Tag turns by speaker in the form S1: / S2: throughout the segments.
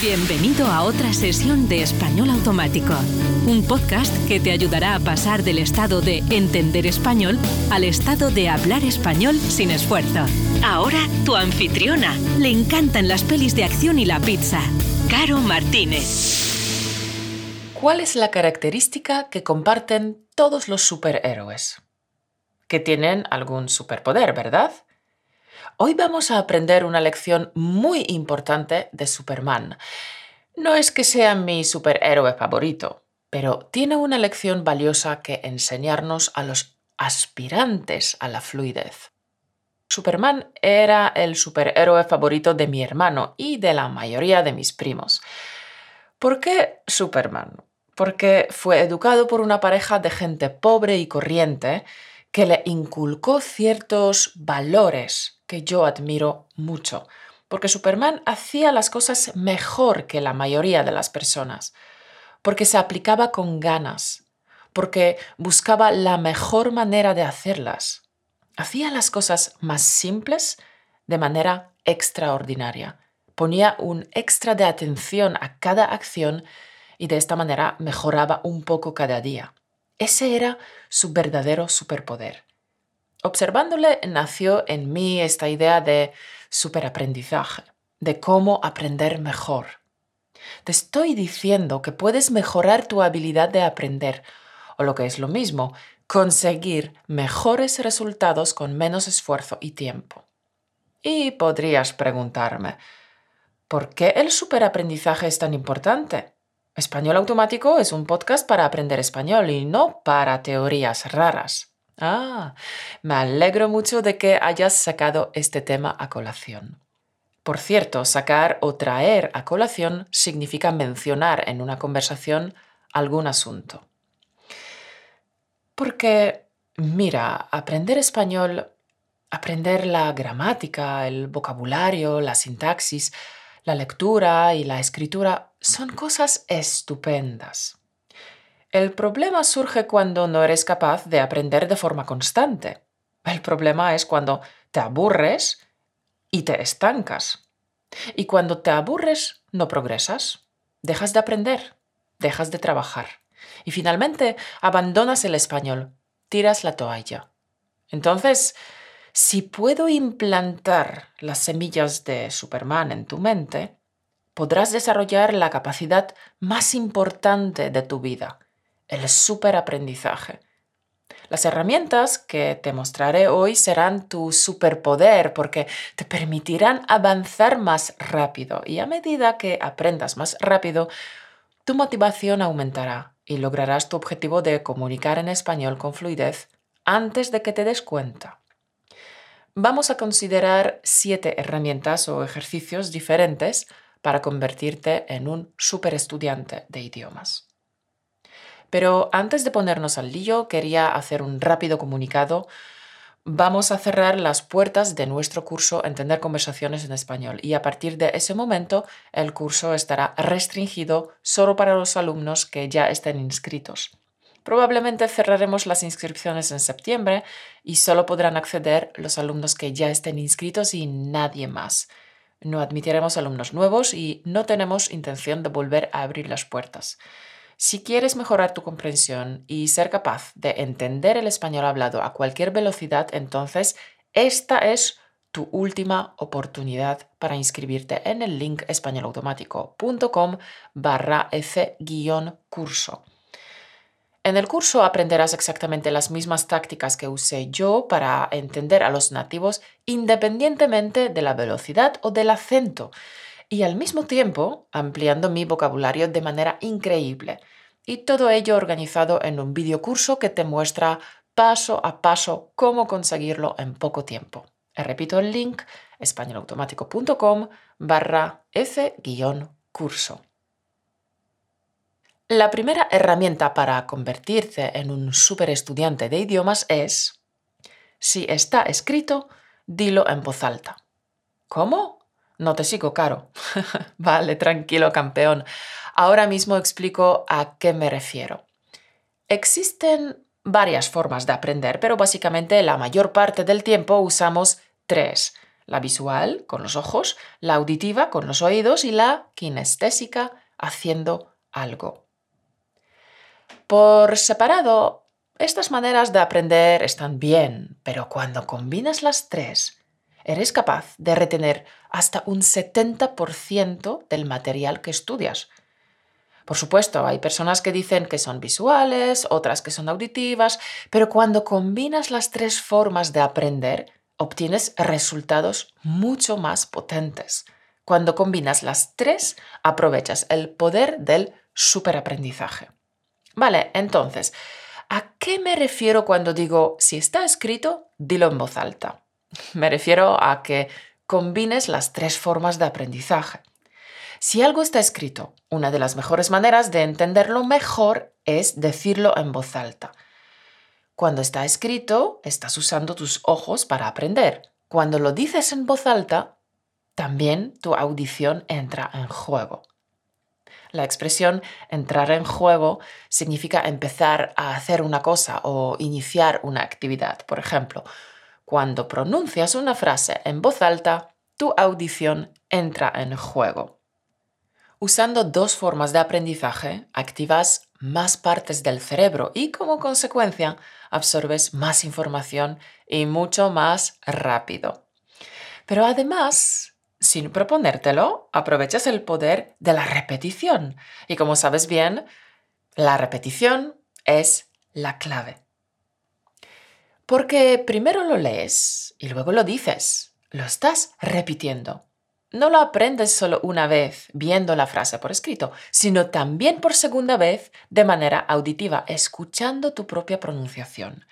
S1: Bienvenido a otra sesión de Español Automático, un podcast que te ayudará a pasar del estado de entender español al estado de hablar español sin esfuerzo. Ahora tu anfitriona. Le encantan las pelis de acción y la pizza. Caro Martínez.
S2: ¿Cuál es la característica que comparten todos los superhéroes? Que tienen algún superpoder, ¿verdad? Hoy vamos a aprender una lección muy importante de Superman. No es que sea mi superhéroe favorito, pero tiene una lección valiosa que enseñarnos a los aspirantes a la fluidez. Superman era el superhéroe favorito de mi hermano y de la mayoría de mis primos. ¿Por qué Superman? Porque fue educado por una pareja de gente pobre y corriente que le inculcó ciertos valores que yo admiro mucho, porque Superman hacía las cosas mejor que la mayoría de las personas, porque se aplicaba con ganas, porque buscaba la mejor manera de hacerlas. Hacía las cosas más simples de manera extraordinaria. Ponía un extra de atención a cada acción y de esta manera mejoraba un poco cada día. Ese era su verdadero superpoder. Observándole nació en mí esta idea de superaprendizaje, de cómo aprender mejor. Te estoy diciendo que puedes mejorar tu habilidad de aprender, o lo que es lo mismo, conseguir mejores resultados con menos esfuerzo y tiempo. Y podrías preguntarme, ¿por qué el superaprendizaje es tan importante? Español Automático es un podcast para aprender español y no para teorías raras. Ah, me alegro mucho de que hayas sacado este tema a colación. Por cierto, sacar o traer a colación significa mencionar en una conversación algún asunto. Porque, mira, aprender español, aprender la gramática, el vocabulario, la sintaxis, la lectura y la escritura son cosas estupendas. El problema surge cuando no eres capaz de aprender de forma constante. El problema es cuando te aburres y te estancas. Y cuando te aburres, no progresas, dejas de aprender, dejas de trabajar. Y finalmente abandonas el español, tiras la toalla. Entonces, si puedo implantar las semillas de Superman en tu mente, podrás desarrollar la capacidad más importante de tu vida, el superaprendizaje. Las herramientas que te mostraré hoy serán tu superpoder porque te permitirán avanzar más rápido y a medida que aprendas más rápido, tu motivación aumentará y lograrás tu objetivo de comunicar en español con fluidez antes de que te des cuenta. Vamos a considerar siete herramientas o ejercicios diferentes para convertirte en un superestudiante de idiomas. Pero antes de ponernos al lío, quería hacer un rápido comunicado. Vamos a cerrar las puertas de nuestro curso Entender conversaciones en español y a partir de ese momento el curso estará restringido solo para los alumnos que ya estén inscritos. Probablemente cerraremos las inscripciones en septiembre y solo podrán acceder los alumnos que ya estén inscritos y nadie más. No admitiremos alumnos nuevos y no tenemos intención de volver a abrir las puertas. Si quieres mejorar tu comprensión y ser capaz de entender el español hablado a cualquier velocidad, entonces esta es tu última oportunidad para inscribirte en el link españolautomático.com barra F-curso. En el curso aprenderás exactamente las mismas tácticas que usé yo para entender a los nativos independientemente de la velocidad o del acento y al mismo tiempo ampliando mi vocabulario de manera increíble. Y todo ello organizado en un videocurso que te muestra paso a paso cómo conseguirlo en poco tiempo. Repito el link españolautomático.com barra F-curso. La primera herramienta para convertirte en un super estudiante de idiomas es, si está escrito, dilo en voz alta. ¿Cómo? No te sigo, Caro. vale, tranquilo, campeón. Ahora mismo explico a qué me refiero. Existen varias formas de aprender, pero básicamente la mayor parte del tiempo usamos tres. la visual con los ojos, la auditiva con los oídos y la kinestésica haciendo algo. Por separado, estas maneras de aprender están bien, pero cuando combinas las tres, eres capaz de retener hasta un 70% del material que estudias. Por supuesto, hay personas que dicen que son visuales, otras que son auditivas, pero cuando combinas las tres formas de aprender, obtienes resultados mucho más potentes. Cuando combinas las tres, aprovechas el poder del superaprendizaje. Vale, entonces, ¿a qué me refiero cuando digo si está escrito, dilo en voz alta? Me refiero a que combines las tres formas de aprendizaje. Si algo está escrito, una de las mejores maneras de entenderlo mejor es decirlo en voz alta. Cuando está escrito, estás usando tus ojos para aprender. Cuando lo dices en voz alta, también tu audición entra en juego. La expresión entrar en juego significa empezar a hacer una cosa o iniciar una actividad. Por ejemplo, cuando pronuncias una frase en voz alta, tu audición entra en juego. Usando dos formas de aprendizaje, activas más partes del cerebro y como consecuencia absorbes más información y mucho más rápido. Pero además, sin proponértelo, aprovechas el poder de la repetición. Y como sabes bien, la repetición es la clave. Porque primero lo lees y luego lo dices. Lo estás repitiendo. No lo aprendes solo una vez viendo la frase por escrito, sino también por segunda vez de manera auditiva, escuchando tu propia pronunciación.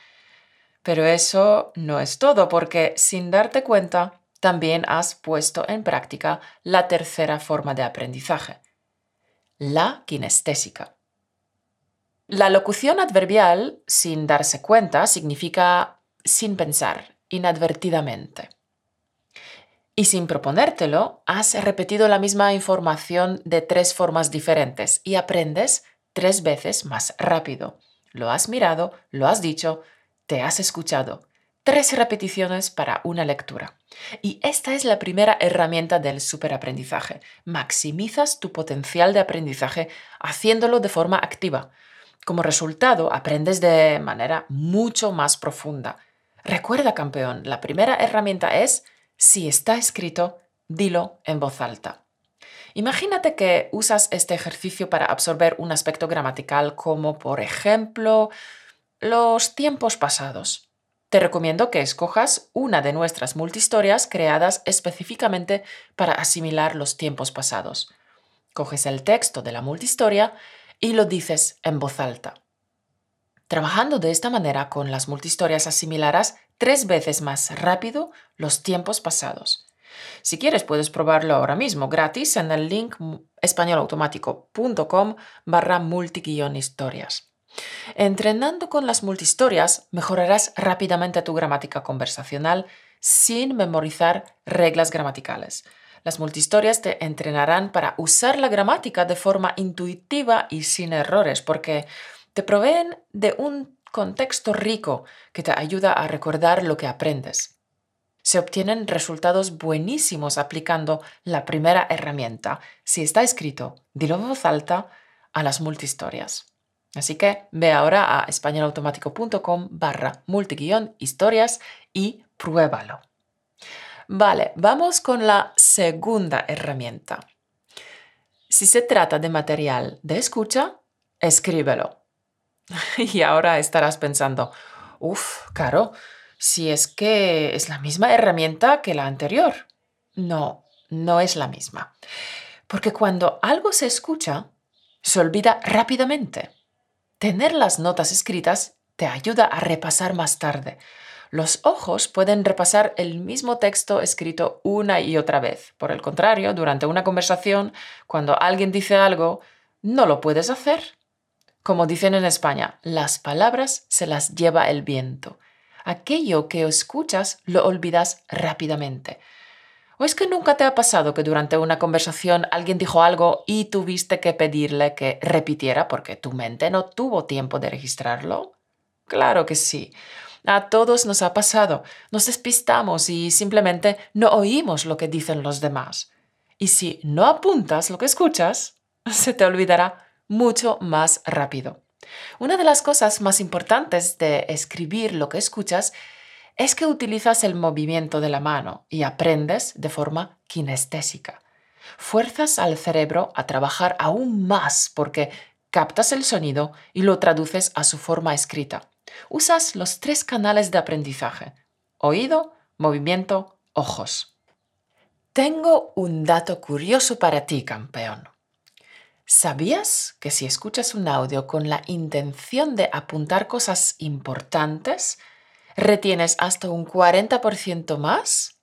S2: Pero eso no es todo, porque sin darte cuenta, también has puesto en práctica la tercera forma de aprendizaje, la kinestésica. La locución adverbial, sin darse cuenta, significa sin pensar, inadvertidamente. Y sin proponértelo, has repetido la misma información de tres formas diferentes y aprendes tres veces más rápido. Lo has mirado, lo has dicho, te has escuchado. Tres repeticiones para una lectura. Y esta es la primera herramienta del superaprendizaje. Maximizas tu potencial de aprendizaje haciéndolo de forma activa. Como resultado, aprendes de manera mucho más profunda. Recuerda, campeón, la primera herramienta es, si está escrito, dilo en voz alta. Imagínate que usas este ejercicio para absorber un aspecto gramatical como, por ejemplo, los tiempos pasados. Te recomiendo que escojas una de nuestras multihistorias creadas específicamente para asimilar los tiempos pasados. Coges el texto de la multihistoria y lo dices en voz alta. Trabajando de esta manera con las multihistorias asimilarás tres veces más rápido los tiempos pasados. Si quieres puedes probarlo ahora mismo gratis en el link españolautomático.com barra multi-historias. Entrenando con las multihistorias mejorarás rápidamente tu gramática conversacional sin memorizar reglas gramaticales. Las multihistorias te entrenarán para usar la gramática de forma intuitiva y sin errores, porque te proveen de un contexto rico que te ayuda a recordar lo que aprendes. Se obtienen resultados buenísimos aplicando la primera herramienta. Si está escrito, dilo en voz alta a las multihistorias. Así que ve ahora a españolautomático.com barra multi-historias y pruébalo. Vale, vamos con la segunda herramienta. Si se trata de material de escucha, escríbelo. Y ahora estarás pensando, uff, Caro, si es que es la misma herramienta que la anterior. No, no es la misma. Porque cuando algo se escucha, se olvida rápidamente. Tener las notas escritas te ayuda a repasar más tarde, los ojos pueden repasar el mismo texto escrito una y otra vez. Por el contrario, durante una conversación, cuando alguien dice algo, no lo puedes hacer. Como dicen en España, las palabras se las lleva el viento. Aquello que escuchas lo olvidas rápidamente. ¿O es que nunca te ha pasado que durante una conversación alguien dijo algo y tuviste que pedirle que repitiera porque tu mente no tuvo tiempo de registrarlo? Claro que sí. A todos nos ha pasado. Nos despistamos y simplemente no oímos lo que dicen los demás. Y si no apuntas lo que escuchas, se te olvidará mucho más rápido. Una de las cosas más importantes de escribir lo que escuchas es que utilizas el movimiento de la mano y aprendes de forma kinestésica. Fuerzas al cerebro a trabajar aún más porque captas el sonido y lo traduces a su forma escrita. Usas los tres canales de aprendizaje, oído, movimiento, ojos. Tengo un dato curioso para ti, campeón. ¿Sabías que si escuchas un audio con la intención de apuntar cosas importantes, retienes hasta un 40% más?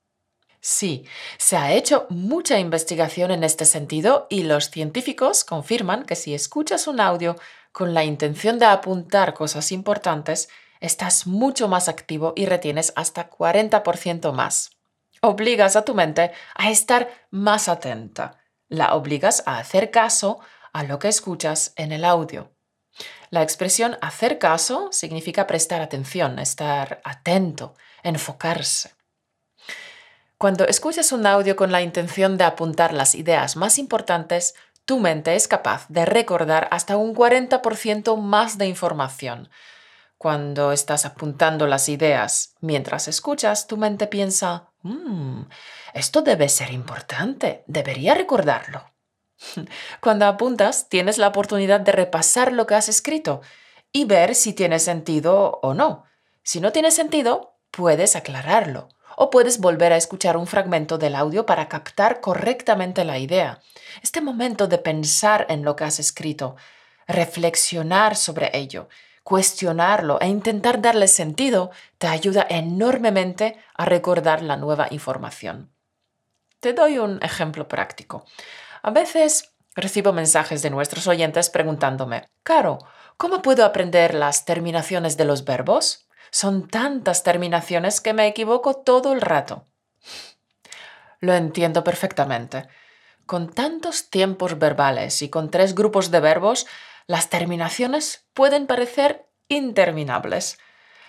S2: Sí, se ha hecho mucha investigación en este sentido y los científicos confirman que si escuchas un audio con la intención de apuntar cosas importantes, estás mucho más activo y retienes hasta 40% más. Obligas a tu mente a estar más atenta. La obligas a hacer caso a lo que escuchas en el audio. La expresión hacer caso significa prestar atención, estar atento, enfocarse. Cuando escuchas un audio con la intención de apuntar las ideas más importantes, tu mente es capaz de recordar hasta un 40% más de información. Cuando estás apuntando las ideas mientras escuchas, tu mente piensa, mmm, esto debe ser importante, debería recordarlo. Cuando apuntas, tienes la oportunidad de repasar lo que has escrito y ver si tiene sentido o no. Si no tiene sentido, puedes aclararlo o puedes volver a escuchar un fragmento del audio para captar correctamente la idea. Este momento de pensar en lo que has escrito, reflexionar sobre ello, cuestionarlo e intentar darle sentido te ayuda enormemente a recordar la nueva información. Te doy un ejemplo práctico. A veces recibo mensajes de nuestros oyentes preguntándome, Caro, ¿cómo puedo aprender las terminaciones de los verbos? Son tantas terminaciones que me equivoco todo el rato. Lo entiendo perfectamente. Con tantos tiempos verbales y con tres grupos de verbos, las terminaciones pueden parecer interminables.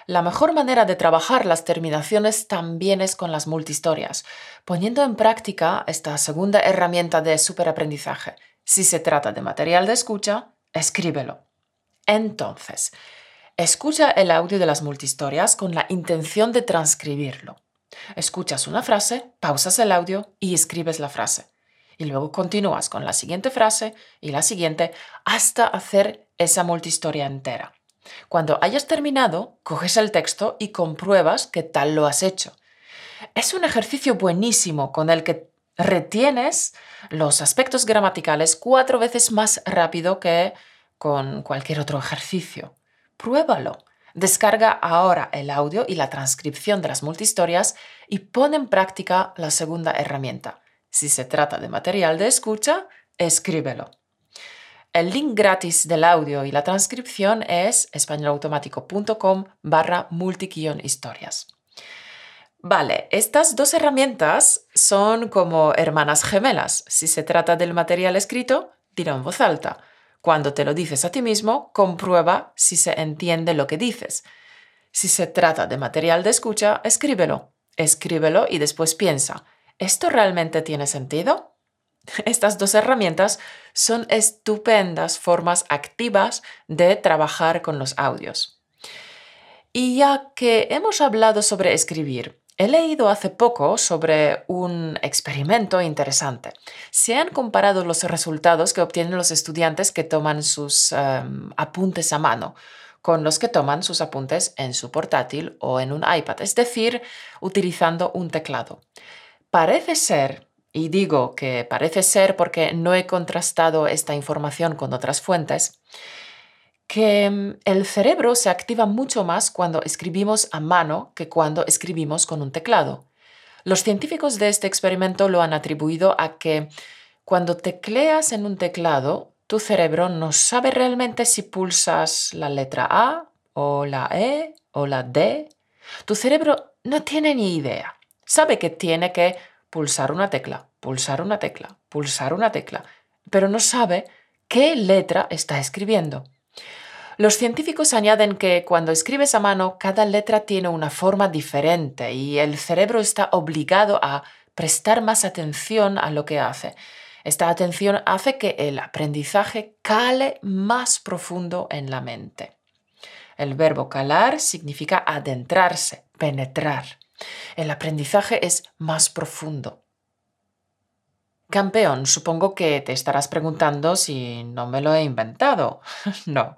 S2: La mejor manera de trabajar las terminaciones también es con las multistorias, poniendo en práctica esta segunda herramienta de superaprendizaje. Si se trata de material de escucha, escríbelo. Entonces, escucha el audio de las multistorias con la intención de transcribirlo. Escuchas una frase, pausas el audio y escribes la frase. Y luego continúas con la siguiente frase y la siguiente hasta hacer esa multistoria entera. Cuando hayas terminado, coges el texto y compruebas que tal lo has hecho. Es un ejercicio buenísimo con el que retienes los aspectos gramaticales cuatro veces más rápido que con cualquier otro ejercicio. Pruébalo. Descarga ahora el audio y la transcripción de las multistorias y pon en práctica la segunda herramienta. Si se trata de material de escucha, escríbelo. El link gratis del audio y la transcripción es españolautomático.com barra historias. Vale, estas dos herramientas son como hermanas gemelas. Si se trata del material escrito, tira en voz alta. Cuando te lo dices a ti mismo, comprueba si se entiende lo que dices. Si se trata de material de escucha, escríbelo. Escríbelo y después piensa, ¿esto realmente tiene sentido? Estas dos herramientas son estupendas formas activas de trabajar con los audios. Y ya que hemos hablado sobre escribir, he leído hace poco sobre un experimento interesante. Se han comparado los resultados que obtienen los estudiantes que toman sus em, apuntes a mano con los que toman sus apuntes en su portátil o en un iPad, es decir, utilizando un teclado. Parece ser y digo que parece ser porque no he contrastado esta información con otras fuentes, que mm, el cerebro se activa mucho más cuando escribimos a mano que cuando escribimos con un teclado. Los científicos de este experimento lo han atribuido a que cuando tecleas en un teclado, tu cerebro no sabe realmente si pulsas la letra A o la E o la D. Tu cerebro no tiene ni idea. Sabe que tiene que pulsar una tecla, pulsar una tecla, pulsar una tecla, pero no sabe qué letra está escribiendo. Los científicos añaden que cuando escribes a mano, cada letra tiene una forma diferente y el cerebro está obligado a prestar más atención a lo que hace. Esta atención hace que el aprendizaje cale más profundo en la mente. El verbo calar significa adentrarse, penetrar. El aprendizaje es más profundo. Campeón, supongo que te estarás preguntando si no me lo he inventado. no,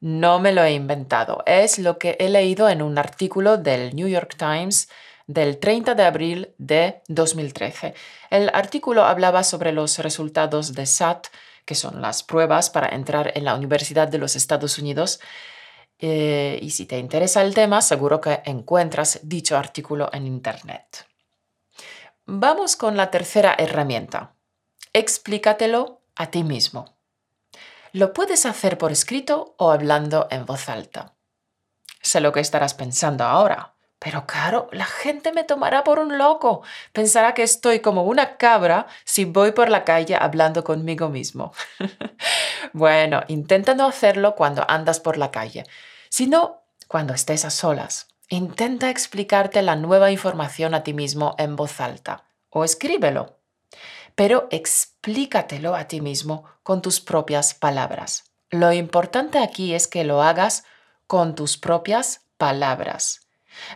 S2: no me lo he inventado. Es lo que he leído en un artículo del New York Times del 30 de abril de 2013. El artículo hablaba sobre los resultados de SAT, que son las pruebas para entrar en la Universidad de los Estados Unidos. Eh, y si te interesa el tema, seguro que encuentras dicho artículo en Internet. Vamos con la tercera herramienta. Explícatelo a ti mismo. Lo puedes hacer por escrito o hablando en voz alta. Sé lo que estarás pensando ahora. Pero claro, la gente me tomará por un loco. Pensará que estoy como una cabra si voy por la calle hablando conmigo mismo. bueno, intenta no hacerlo cuando andas por la calle, sino cuando estés a solas. Intenta explicarte la nueva información a ti mismo en voz alta o escríbelo. Pero explícatelo a ti mismo con tus propias palabras. Lo importante aquí es que lo hagas con tus propias palabras.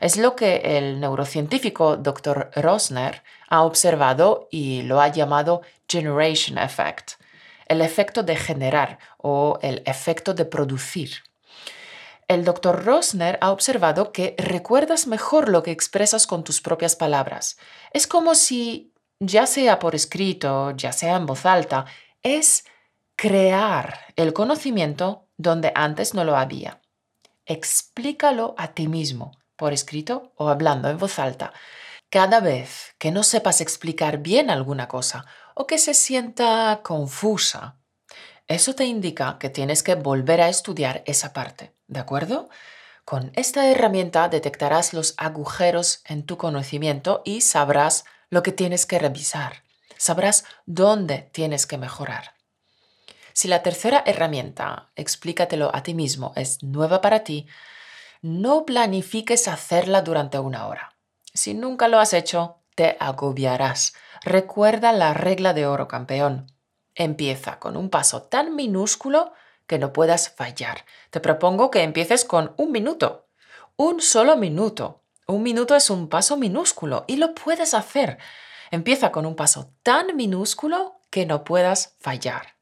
S2: Es lo que el neurocientífico Dr. Rosner ha observado y lo ha llamado Generation Effect, el efecto de generar o el efecto de producir. El Dr. Rosner ha observado que recuerdas mejor lo que expresas con tus propias palabras. Es como si, ya sea por escrito, ya sea en voz alta, es crear el conocimiento donde antes no lo había. Explícalo a ti mismo por escrito o hablando en voz alta. Cada vez que no sepas explicar bien alguna cosa o que se sienta confusa, eso te indica que tienes que volver a estudiar esa parte, ¿de acuerdo? Con esta herramienta detectarás los agujeros en tu conocimiento y sabrás lo que tienes que revisar. Sabrás dónde tienes que mejorar. Si la tercera herramienta, explícatelo a ti mismo, es nueva para ti, no planifiques hacerla durante una hora. Si nunca lo has hecho, te agobiarás. Recuerda la regla de oro campeón. Empieza con un paso tan minúsculo que no puedas fallar. Te propongo que empieces con un minuto. Un solo minuto. Un minuto es un paso minúsculo y lo puedes hacer. Empieza con un paso tan minúsculo que no puedas fallar.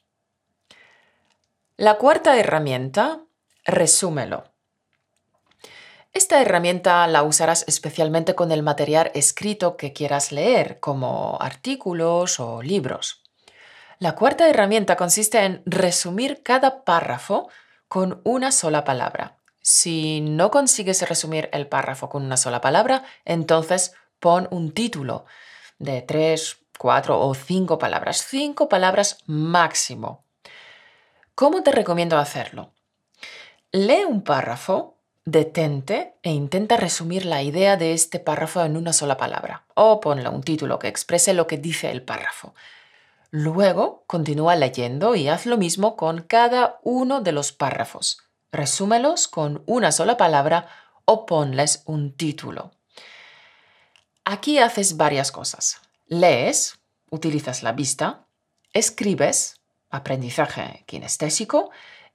S2: La cuarta herramienta, resúmelo. Esta herramienta la usarás especialmente con el material escrito que quieras leer, como artículos o libros. La cuarta herramienta consiste en resumir cada párrafo con una sola palabra. Si no consigues resumir el párrafo con una sola palabra, entonces pon un título de tres, cuatro o cinco palabras. Cinco palabras máximo. ¿Cómo te recomiendo hacerlo? Lee un párrafo detente e intenta resumir la idea de este párrafo en una sola palabra o ponle un título que exprese lo que dice el párrafo. Luego continúa leyendo y haz lo mismo con cada uno de los párrafos. Resúmelos con una sola palabra o ponles un título. Aquí haces varias cosas. Lees, utilizas la vista, escribes, aprendizaje kinestésico,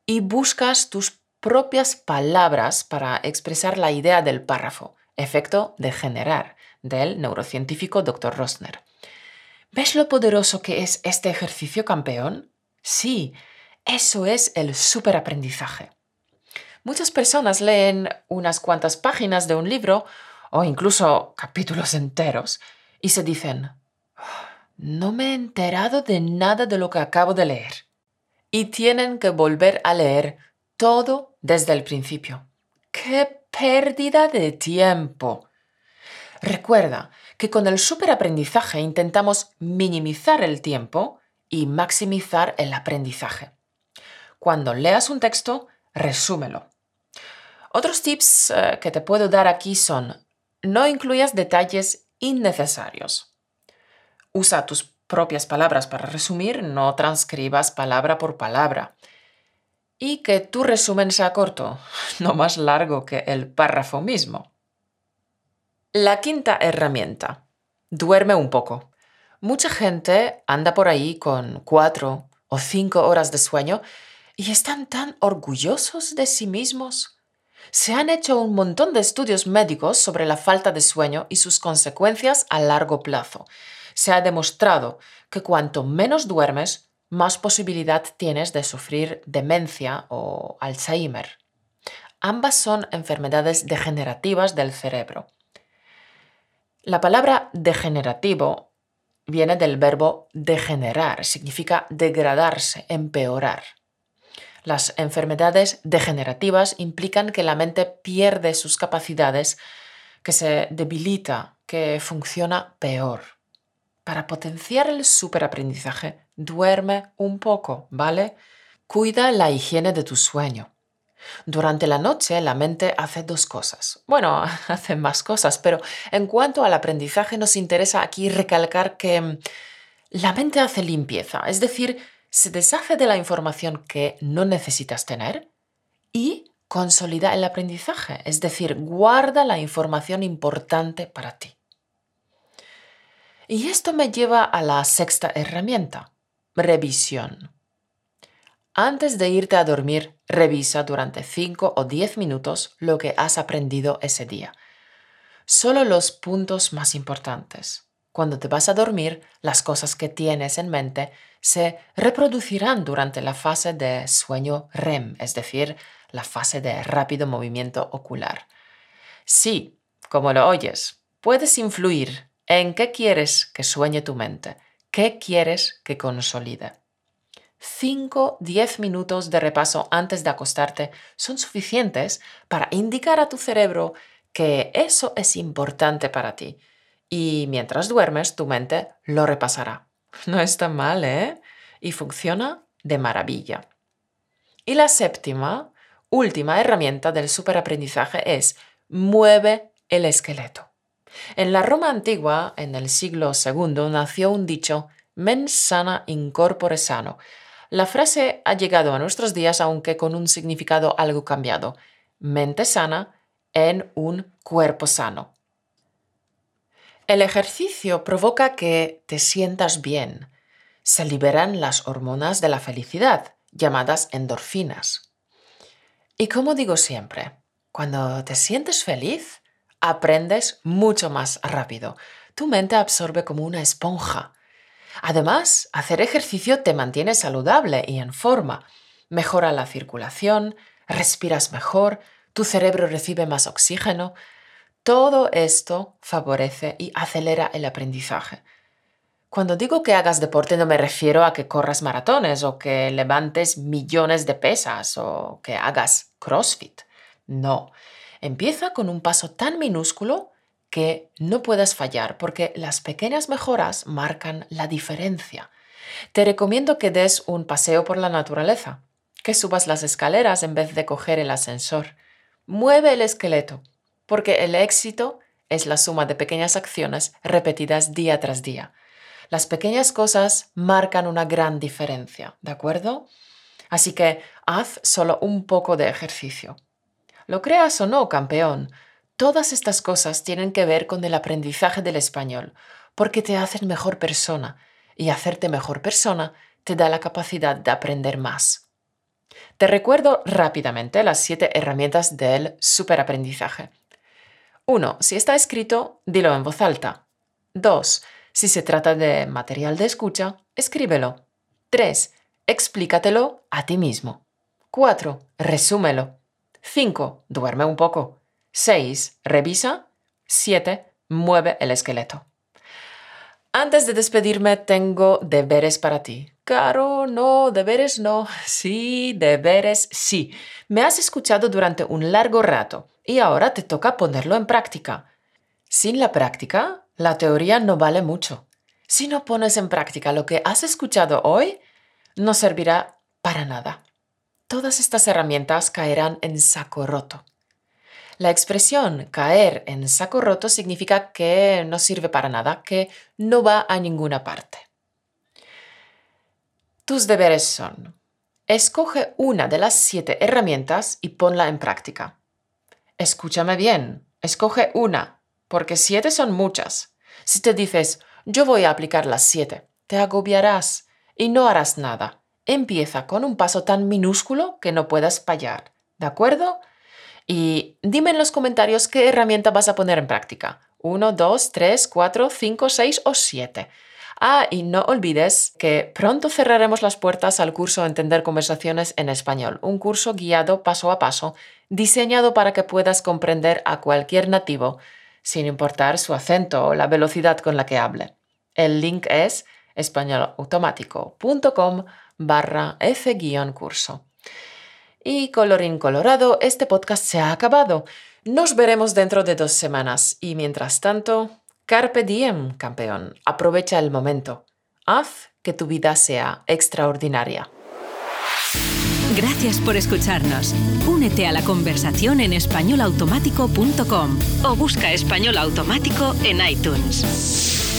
S2: y buscas tus propias palabras para expresar la idea del párrafo, efecto de generar, del neurocientífico Dr. Rosner. ¿Ves lo poderoso que es este ejercicio campeón? Sí, eso es el superaprendizaje. Muchas personas leen unas cuantas páginas de un libro o incluso capítulos enteros y se dicen, no me he enterado de nada de lo que acabo de leer. Y tienen que volver a leer todo desde el principio. ¡Qué pérdida de tiempo! Recuerda que con el superaprendizaje intentamos minimizar el tiempo y maximizar el aprendizaje. Cuando leas un texto, resúmelo. Otros tips eh, que te puedo dar aquí son, no incluyas detalles innecesarios. Usa tus propias palabras para resumir, no transcribas palabra por palabra y que tu resumen sea corto, no más largo que el párrafo mismo. La quinta herramienta. Duerme un poco. Mucha gente anda por ahí con cuatro o cinco horas de sueño y están tan orgullosos de sí mismos. Se han hecho un montón de estudios médicos sobre la falta de sueño y sus consecuencias a largo plazo. Se ha demostrado que cuanto menos duermes, más posibilidad tienes de sufrir demencia o Alzheimer. Ambas son enfermedades degenerativas del cerebro. La palabra degenerativo viene del verbo degenerar, significa degradarse, empeorar. Las enfermedades degenerativas implican que la mente pierde sus capacidades, que se debilita, que funciona peor. Para potenciar el superaprendizaje, duerme un poco, ¿vale? Cuida la higiene de tu sueño. Durante la noche la mente hace dos cosas. Bueno, hace más cosas, pero en cuanto al aprendizaje nos interesa aquí recalcar que mm, la mente hace limpieza, es decir, se deshace de la información que no necesitas tener y consolida el aprendizaje, es decir, guarda la información importante para ti. Y esto me lleva a la sexta herramienta, revisión. Antes de irte a dormir, revisa durante 5 o 10 minutos lo que has aprendido ese día. Solo los puntos más importantes. Cuando te vas a dormir, las cosas que tienes en mente se reproducirán durante la fase de sueño REM, es decir, la fase de rápido movimiento ocular. Sí, como lo oyes, puedes influir en qué quieres que sueñe tu mente, qué quieres que consolide. 5-10 minutos de repaso antes de acostarte son suficientes para indicar a tu cerebro que eso es importante para ti. Y mientras duermes, tu mente lo repasará. No está mal, ¿eh? Y funciona de maravilla. Y la séptima, última herramienta del superaprendizaje es mueve el esqueleto. En la Roma antigua, en el siglo II, nació un dicho mens sana incorpore sano. La frase ha llegado a nuestros días aunque con un significado algo cambiado. Mente sana en un cuerpo sano. El ejercicio provoca que te sientas bien. Se liberan las hormonas de la felicidad, llamadas endorfinas. Y como digo siempre, cuando te sientes feliz, aprendes mucho más rápido. Tu mente absorbe como una esponja. Además, hacer ejercicio te mantiene saludable y en forma. Mejora la circulación, respiras mejor, tu cerebro recibe más oxígeno. Todo esto favorece y acelera el aprendizaje. Cuando digo que hagas deporte no me refiero a que corras maratones o que levantes millones de pesas o que hagas CrossFit. No, Empieza con un paso tan minúsculo que no puedas fallar porque las pequeñas mejoras marcan la diferencia. Te recomiendo que des un paseo por la naturaleza, que subas las escaleras en vez de coger el ascensor. Mueve el esqueleto, porque el éxito es la suma de pequeñas acciones repetidas día tras día. Las pequeñas cosas marcan una gran diferencia, ¿de acuerdo? Así que haz solo un poco de ejercicio. Lo creas o no, campeón, todas estas cosas tienen que ver con el aprendizaje del español, porque te hacen mejor persona, y hacerte mejor persona te da la capacidad de aprender más. Te recuerdo rápidamente las siete herramientas del superaprendizaje. 1. Si está escrito, dilo en voz alta. 2. Si se trata de material de escucha, escríbelo. 3. Explícatelo a ti mismo. 4. Resúmelo. 5. Duerme un poco. 6. Revisa. 7. Mueve el esqueleto. Antes de despedirme, tengo deberes para ti. Caro, no, deberes no. Sí, deberes sí. Me has escuchado durante un largo rato y ahora te toca ponerlo en práctica. Sin la práctica, la teoría no vale mucho. Si no pones en práctica lo que has escuchado hoy, no servirá para nada todas estas herramientas caerán en saco roto. La expresión caer en saco roto significa que no sirve para nada, que no va a ninguna parte. Tus deberes son Escoge una de las siete herramientas y ponla en práctica. Escúchame bien, escoge una, porque siete son muchas. Si te dices, yo voy a aplicar las siete, te agobiarás y no harás nada. Empieza con un paso tan minúsculo que no puedas fallar. ¿De acuerdo? Y dime en los comentarios qué herramienta vas a poner en práctica. Uno, dos, tres, cuatro, cinco, seis o siete. Ah, y no olvides que pronto cerraremos las puertas al curso Entender conversaciones en español, un curso guiado paso a paso, diseñado para que puedas comprender a cualquier nativo, sin importar su acento o la velocidad con la que hable. El link es españolautomático.com barra f-curso. Y colorín colorado, este podcast se ha acabado. Nos veremos dentro de dos semanas y mientras tanto, Carpe diem, campeón. Aprovecha el momento. Haz que tu vida sea extraordinaria.
S1: Gracias por escucharnos. Únete a la conversación en españolautomático.com o busca español automático en iTunes.